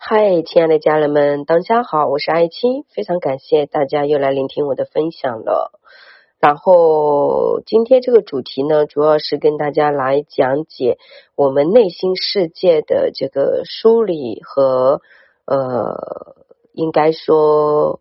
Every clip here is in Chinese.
嗨，亲爱的家人们，大家好，我是爱青，非常感谢大家又来聆听我的分享了。然后今天这个主题呢，主要是跟大家来讲解我们内心世界的这个梳理和呃，应该说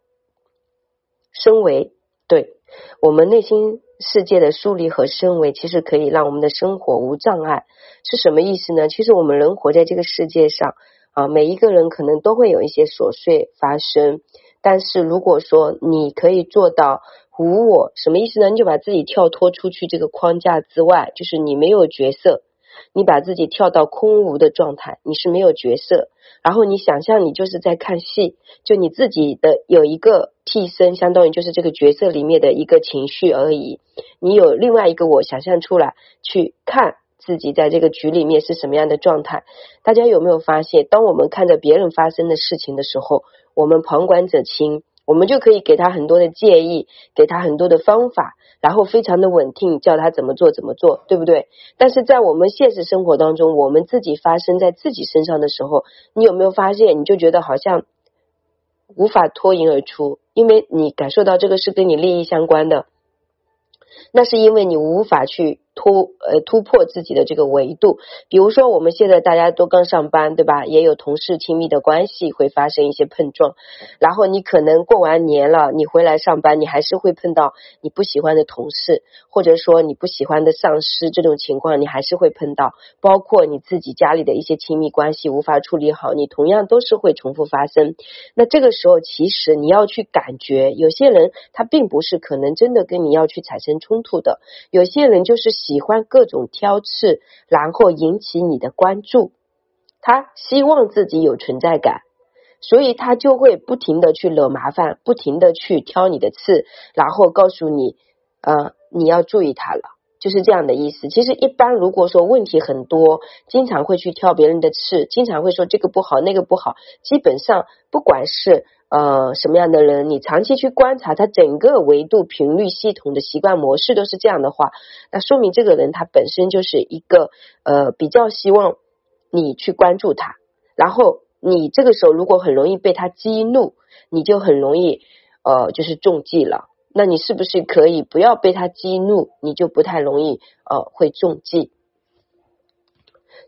升维。对我们内心世界的梳理和升维，其实可以让我们的生活无障碍。是什么意思呢？其实我们人活在这个世界上。啊，每一个人可能都会有一些琐碎发生，但是如果说你可以做到无我，什么意思呢？你就把自己跳脱出去这个框架之外，就是你没有角色，你把自己跳到空无的状态，你是没有角色。然后你想象你就是在看戏，就你自己的有一个替身，相当于就是这个角色里面的一个情绪而已。你有另外一个我想象出来去看。自己在这个局里面是什么样的状态？大家有没有发现，当我们看着别人发生的事情的时候，我们旁观者清，我们就可以给他很多的建议，给他很多的方法，然后非常的稳定，叫他怎么做怎么做，对不对？但是在我们现实生活当中，我们自己发生在自己身上的时候，你有没有发现，你就觉得好像无法脱颖而出，因为你感受到这个是跟你利益相关的，那是因为你无法去。突呃突破自己的这个维度，比如说我们现在大家都刚上班，对吧？也有同事亲密的关系会发生一些碰撞，然后你可能过完年了，你回来上班，你还是会碰到你不喜欢的同事，或者说你不喜欢的上司，这种情况你还是会碰到。包括你自己家里的一些亲密关系无法处理好，你同样都是会重复发生。那这个时候，其实你要去感觉，有些人他并不是可能真的跟你要去产生冲突的，有些人就是。喜欢各种挑刺，然后引起你的关注。他希望自己有存在感，所以他就会不停的去惹麻烦，不停的去挑你的刺，然后告诉你，呃，你要注意他了，就是这样的意思。其实一般如果说问题很多，经常会去挑别人的刺，经常会说这个不好那个不好，基本上不管是。呃，什么样的人，你长期去观察他整个维度频率系统的习惯模式都是这样的话，那说明这个人他本身就是一个呃比较希望你去关注他，然后你这个时候如果很容易被他激怒，你就很容易呃就是中计了。那你是不是可以不要被他激怒，你就不太容易呃会中计？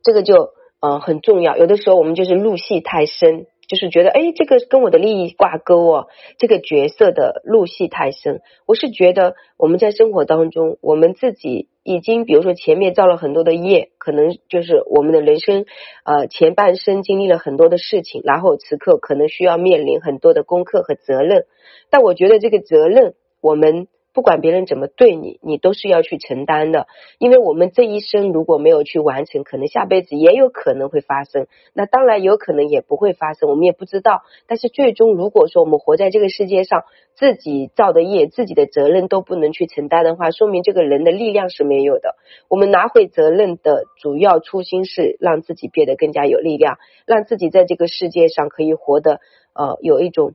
这个就呃很重要。有的时候我们就是入戏太深。就是觉得，哎，这个跟我的利益挂钩哦，这个角色的入戏太深。我是觉得我们在生活当中，我们自己已经，比如说前面造了很多的业，可能就是我们的人生呃前半生经历了很多的事情，然后此刻可能需要面临很多的功课和责任。但我觉得这个责任，我们。不管别人怎么对你，你都是要去承担的。因为我们这一生如果没有去完成，可能下辈子也有可能会发生。那当然有可能也不会发生，我们也不知道。但是最终，如果说我们活在这个世界上，自己造的业、自己的责任都不能去承担的话，说明这个人的力量是没有的。我们拿回责任的主要初心是让自己变得更加有力量，让自己在这个世界上可以活得呃有一种。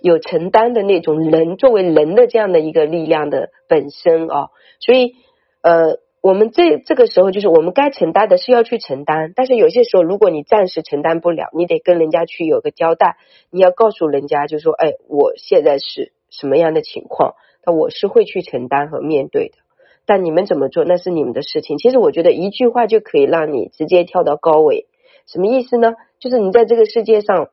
有承担的那种人，作为人的这样的一个力量的本身啊，所以呃，我们这这个时候就是我们该承担的是要去承担，但是有些时候如果你暂时承担不了，你得跟人家去有个交代，你要告诉人家，就说哎，我现在是什么样的情况，那我是会去承担和面对的，但你们怎么做那是你们的事情。其实我觉得一句话就可以让你直接跳到高位，什么意思呢？就是你在这个世界上。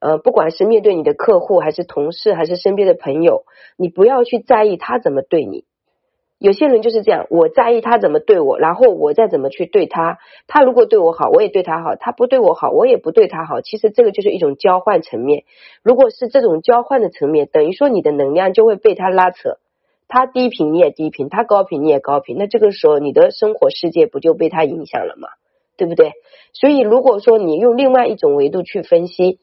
呃，不管是面对你的客户，还是同事，还是身边的朋友，你不要去在意他怎么对你。有些人就是这样，我在意他怎么对我，然后我再怎么去对他。他如果对我好，我也对他好；他不对我好，我也不对他好。其实这个就是一种交换层面。如果是这种交换的层面，等于说你的能量就会被他拉扯。他低频你也低频，他高频你也高频，那这个时候你的生活世界不就被他影响了吗？对不对？所以如果说你用另外一种维度去分析。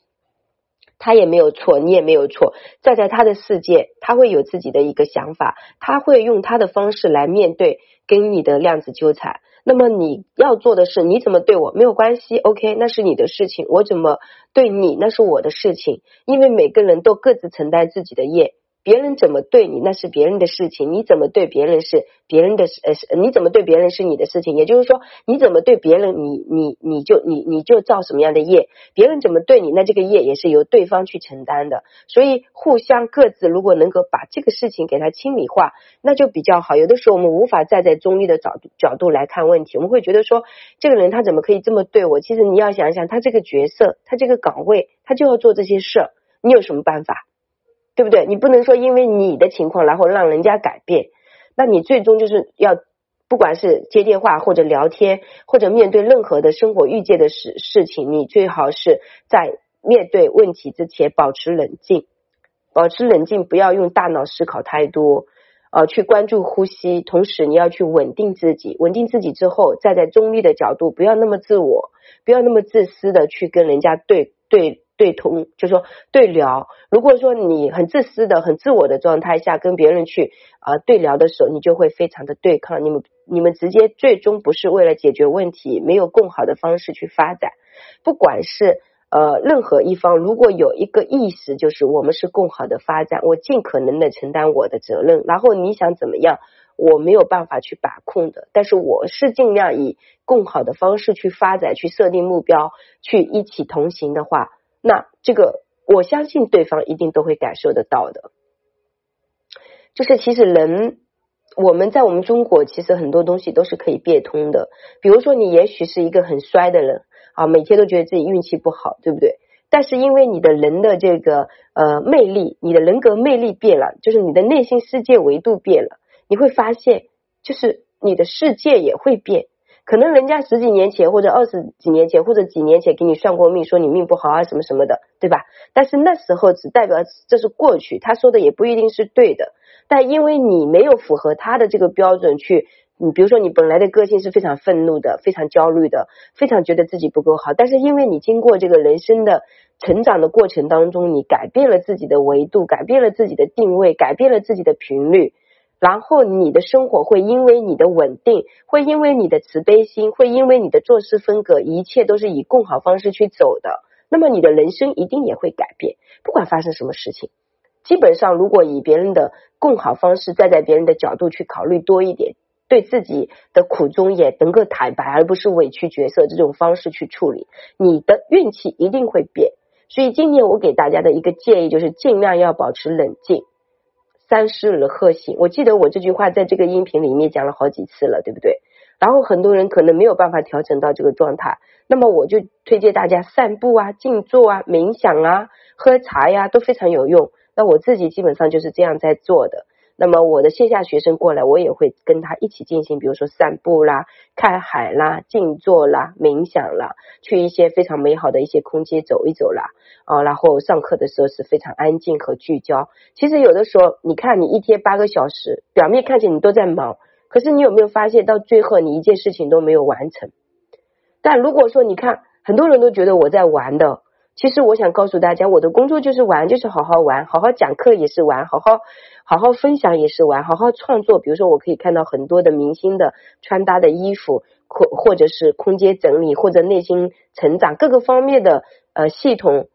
他也没有错，你也没有错。站在他的世界，他会有自己的一个想法，他会用他的方式来面对跟你的量子纠缠。那么你要做的是，你怎么对我没有关系，OK，那是你的事情。我怎么对你，那是我的事情。因为每个人都各自承担自己的业。别人怎么对你那是别人的事情，你怎么对别人是别人的事呃，你怎么对别人是你的事情。也就是说，你怎么对别人，你你你就你你就造什么样的业，别人怎么对你，那这个业也是由对方去承担的。所以互相各自如果能够把这个事情给它清理化，那就比较好。有的时候我们无法站在中立的角度角度来看问题，我们会觉得说这个人他怎么可以这么对我？其实你要想想，他这个角色，他这个岗位，他就要做这些事儿，你有什么办法？对不对？你不能说因为你的情况，然后让人家改变，那你最终就是要不管是接电话或者聊天，或者面对任何的生活遇见的事事情，你最好是在面对问题之前保持冷静，保持冷静，不要用大脑思考太多。呃，去关注呼吸，同时你要去稳定自己，稳定自己之后，站在中立的角度，不要那么自我，不要那么自私的去跟人家对对对通，就说对聊。如果说你很自私的、很自我的状态下跟别人去啊对聊的时候，你就会非常的对抗，你们你们直接最终不是为了解决问题，没有更好的方式去发展，不管是。呃，任何一方如果有一个意识，就是我们是更好的发展，我尽可能的承担我的责任，然后你想怎么样，我没有办法去把控的，但是我是尽量以更好的方式去发展，去设定目标，去一起同行的话，那这个我相信对方一定都会感受得到的。就是其实人，我们在我们中国，其实很多东西都是可以变通的，比如说你也许是一个很衰的人。啊，每天都觉得自己运气不好，对不对？但是因为你的人的这个呃魅力，你的人格魅力变了，就是你的内心世界维度变了，你会发现，就是你的世界也会变。可能人家十几年前或者二十几年前或者几年前给你算过命，说你命不好啊什么什么的，对吧？但是那时候只代表这是过去，他说的也不一定是对的。但因为你没有符合他的这个标准去。你比如说，你本来的个性是非常愤怒的，非常焦虑的，非常觉得自己不够好。但是因为你经过这个人生的成长的过程当中，你改变了自己的维度，改变了自己的定位，改变了自己的频率，然后你的生活会因为你的稳定，会因为你的慈悲心，会因为你的做事风格，一切都是以共好方式去走的。那么你的人生一定也会改变，不管发生什么事情。基本上，如果以别人的共好方式，站在别人的角度去考虑多一点。对自己的苦衷也能够坦白，而不是委屈角色这种方式去处理，你的运气一定会变。所以今年我给大家的一个建议就是，尽量要保持冷静，三思而后行。我记得我这句话在这个音频里面讲了好几次了，对不对？然后很多人可能没有办法调整到这个状态，那么我就推荐大家散步啊、静坐啊、冥想啊、喝茶呀，都非常有用。那我自己基本上就是这样在做的。那么我的线下学生过来，我也会跟他一起进行，比如说散步啦、看海啦、静坐啦、冥想啦，去一些非常美好的一些空间走一走啦啊。然后上课的时候是非常安静和聚焦。其实有的时候，你看你一天八个小时，表面看起来你都在忙，可是你有没有发现到最后你一件事情都没有完成？但如果说你看，很多人都觉得我在玩的。其实我想告诉大家，我的工作就是玩，就是好好玩，好好讲课也是玩，好好好好分享也是玩，好好创作。比如说，我可以看到很多的明星的穿搭的衣服，或或者是空间整理，或者内心成长各个方面的呃系统，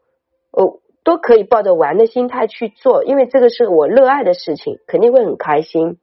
哦，都可以抱着玩的心态去做，因为这个是我热爱的事情，肯定会很开心。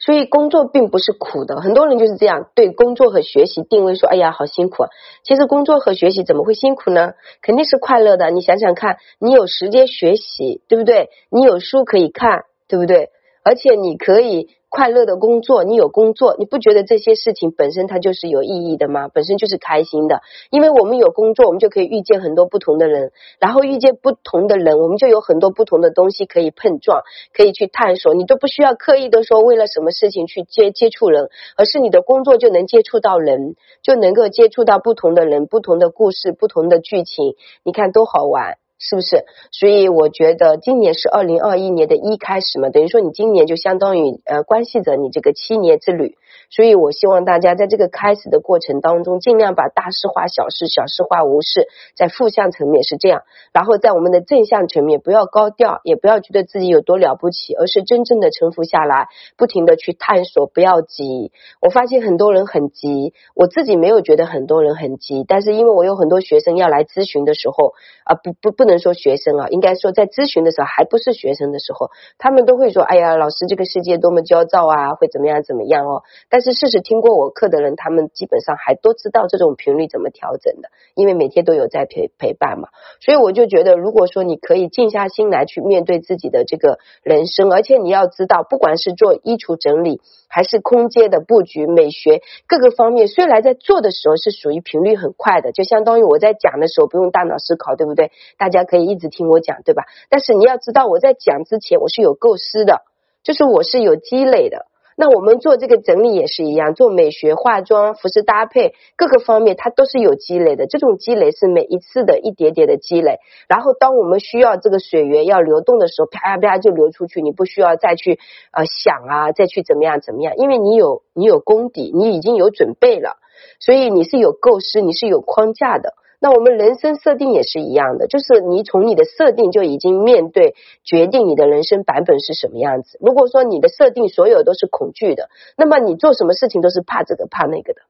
所以工作并不是苦的，很多人就是这样对工作和学习定位说：“哎呀，好辛苦啊。”其实工作和学习怎么会辛苦呢？肯定是快乐的。你想想看，你有时间学习，对不对？你有书可以看，对不对？而且你可以。快乐的工作，你有工作，你不觉得这些事情本身它就是有意义的吗？本身就是开心的，因为我们有工作，我们就可以遇见很多不同的人，然后遇见不同的人，我们就有很多不同的东西可以碰撞，可以去探索。你都不需要刻意的说为了什么事情去接接触人，而是你的工作就能接触到人，就能够接触到不同的人、不同的故事、不同的剧情。你看多好玩！是不是？所以我觉得今年是二零二一年的一开始嘛，等于说你今年就相当于呃关系着你这个七年之旅。所以我希望大家在这个开始的过程当中，尽量把大事化小事，小事化无事。在负向层面是这样，然后在我们的正向层面，不要高调，也不要觉得自己有多了不起，而是真正的臣服下来，不停的去探索，不要急。我发现很多人很急，我自己没有觉得很多人很急，但是因为我有很多学生要来咨询的时候，啊不不不能说学生啊，应该说在咨询的时候还不是学生的时候，他们都会说，哎呀，老师这个世界多么焦躁啊，会怎么样怎么样哦。但是事实听过我课的人，他们基本上还都知道这种频率怎么调整的，因为每天都有在陪陪伴嘛。所以我就觉得，如果说你可以静下心来去面对自己的这个人生，而且你要知道，不管是做衣橱整理，还是空间的布局、美学各个方面，虽然在做的时候是属于频率很快的，就相当于我在讲的时候不用大脑思考，对不对？大家可以一直听我讲，对吧？但是你要知道，我在讲之前我是有构思的，就是我是有积累的。那我们做这个整理也是一样，做美学、化妆、服饰搭配各个方面，它都是有积累的。这种积累是每一次的一点点的积累。然后，当我们需要这个水源要流动的时候，啪啪啪就流出去，你不需要再去呃想啊，再去怎么样怎么样，因为你有你有功底，你已经有准备了，所以你是有构思，你是有框架的。那我们人生设定也是一样的，就是你从你的设定就已经面对决定你的人生版本是什么样子。如果说你的设定所有都是恐惧的，那么你做什么事情都是怕这个怕那个的，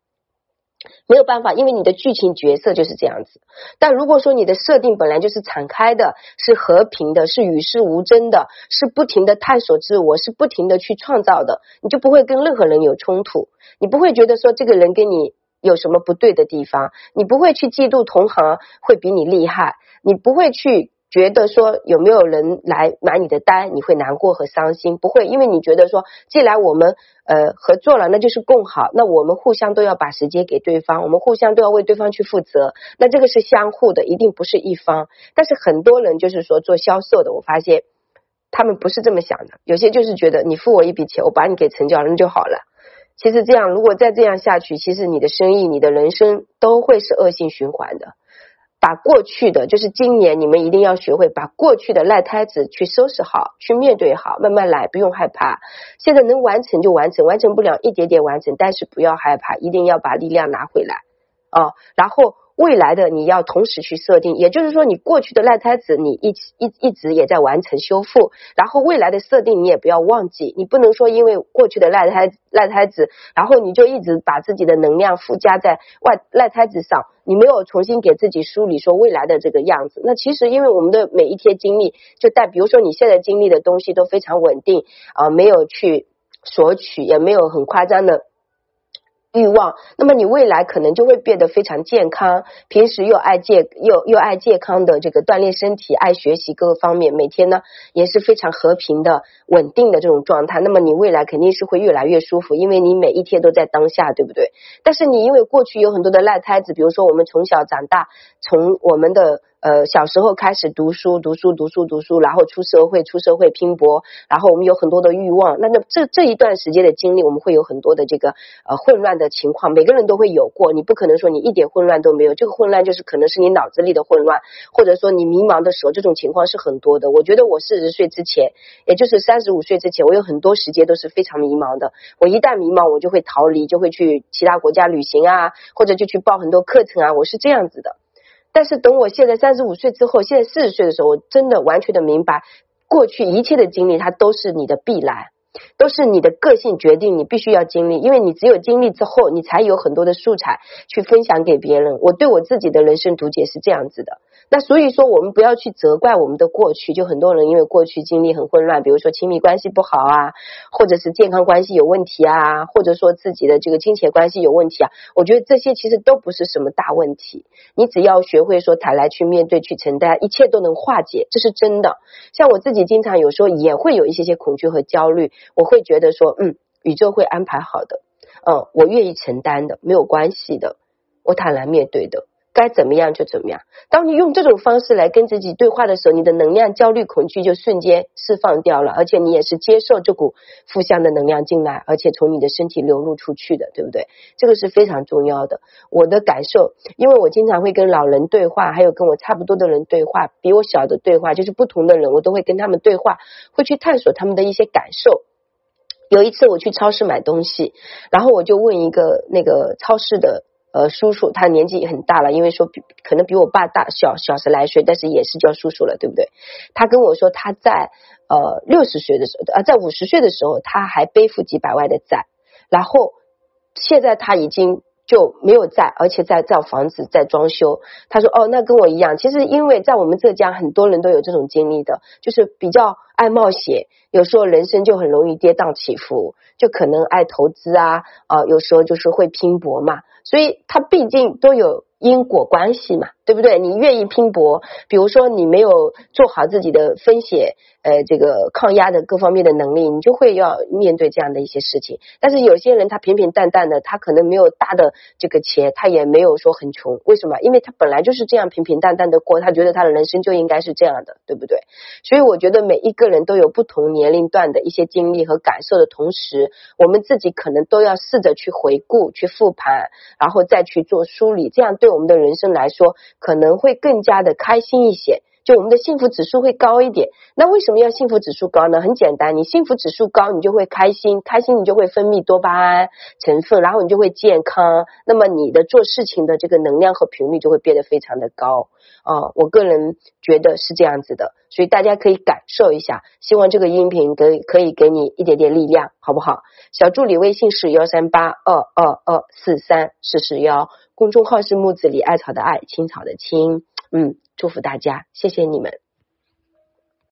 没有办法，因为你的剧情角色就是这样子。但如果说你的设定本来就是敞开的，是和平的，是与世无争的，是不停的探索自我，是不停的去创造的，你就不会跟任何人有冲突，你不会觉得说这个人跟你。有什么不对的地方？你不会去嫉妒同行会比你厉害，你不会去觉得说有没有人来买你的单，你会难过和伤心，不会，因为你觉得说，既然我们呃合作了，那就是共好，那我们互相都要把时间给对方，我们互相都要为对方去负责，那这个是相互的，一定不是一方。但是很多人就是说做销售的，我发现他们不是这么想的，有些就是觉得你付我一笔钱，我把你给成交了那就好了。其实这样，如果再这样下去，其实你的生意、你的人生都会是恶性循环的。把过去的，就是今年你们一定要学会把过去的烂摊子去收拾好，去面对好，慢慢来，不用害怕。现在能完成就完成，完成不了一点点完成，但是不要害怕，一定要把力量拿回来啊！然后。未来的你要同时去设定，也就是说，你过去的烂胎子你一一一直也在完成修复，然后未来的设定你也不要忘记，你不能说因为过去的烂胎烂胎子，然后你就一直把自己的能量附加在外烂胎子上，你没有重新给自己梳理说未来的这个样子。那其实因为我们的每一天经历，就带比如说你现在经历的东西都非常稳定啊，没有去索取，也没有很夸张的。欲望，那么你未来可能就会变得非常健康，平时又爱健又又爱健康的这个锻炼身体，爱学习各个方面，每天呢也是非常和平的、稳定的这种状态。那么你未来肯定是会越来越舒服，因为你每一天都在当下，对不对？但是你因为过去有很多的烂摊子，比如说我们从小长大，从我们的。呃，小时候开始读书，读书，读书，读书，然后出社会，出社会拼搏，然后我们有很多的欲望。那那这这一段时间的经历，我们会有很多的这个呃混乱的情况，每个人都会有过。你不可能说你一点混乱都没有，这个混乱就是可能是你脑子里的混乱，或者说你迷茫的时候，这种情况是很多的。我觉得我四十岁之前，也就是三十五岁之前，我有很多时间都是非常迷茫的。我一旦迷茫，我就会逃离，就会去其他国家旅行啊，或者就去报很多课程啊，我是这样子的。但是等我现在三十五岁之后，现在四十岁的时候，我真的完全的明白，过去一切的经历，它都是你的必然。都是你的个性决定，你必须要经历，因为你只有经历之后，你才有很多的素材去分享给别人。我对我自己的人生读解是这样子的。那所以说，我们不要去责怪我们的过去。就很多人因为过去经历很混乱，比如说亲密关系不好啊，或者是健康关系有问题啊，或者说自己的这个金钱关系有问题啊。我觉得这些其实都不是什么大问题。你只要学会说坦然去面对、去承担，一切都能化解，这是真的。像我自己经常有时候也会有一些些恐惧和焦虑。我会觉得说，嗯，宇宙会安排好的，嗯，我愿意承担的，没有关系的，我坦然面对的，该怎么样就怎么样。当你用这种方式来跟自己对话的时候，你的能量、焦虑、恐惧就瞬间释放掉了，而且你也是接受这股负向的能量进来，而且从你的身体流露出去的，对不对？这个是非常重要的。我的感受，因为我经常会跟老人对话，还有跟我差不多的人对话，比我小的对话，就是不同的人，我都会跟他们对话，会去探索他们的一些感受。有一次我去超市买东西，然后我就问一个那个超市的呃叔叔，他年纪很大了，因为说比可能比我爸大小小十来岁，但是也是叫叔叔了，对不对？他跟我说他在呃六十岁的时候，呃在五十岁的时候，他还背负几百万的债，然后现在他已经。就没有在，而且在造房子，在装修。他说：“哦，那跟我一样。其实因为在我们浙江，很多人都有这种经历的，就是比较爱冒险，有时候人生就很容易跌宕起伏，就可能爱投资啊，啊，有时候就是会拼搏嘛。所以他毕竟都有。”因果关系嘛，对不对？你愿意拼搏，比如说你没有做好自己的风险，呃，这个抗压的各方面的能力，你就会要面对这样的一些事情。但是有些人他平平淡淡的，他可能没有大的这个钱，他也没有说很穷，为什么？因为他本来就是这样平平淡淡的过，他觉得他的人生就应该是这样的，对不对？所以我觉得每一个人都有不同年龄段的一些经历和感受的同时，我们自己可能都要试着去回顾、去复盘，然后再去做梳理，这样对。对我们的人生来说，可能会更加的开心一些，就我们的幸福指数会高一点。那为什么要幸福指数高呢？很简单，你幸福指数高，你就会开心，开心你就会分泌多巴胺成分，然后你就会健康。那么你的做事情的这个能量和频率就会变得非常的高啊！我个人觉得是这样子的，所以大家可以感受一下。希望这个音频给可以给你一点点力量，好不好？小助理微信是幺三八二二二四三四四幺。公众号是木子李艾草的艾青草的青，嗯，祝福大家，谢谢你们。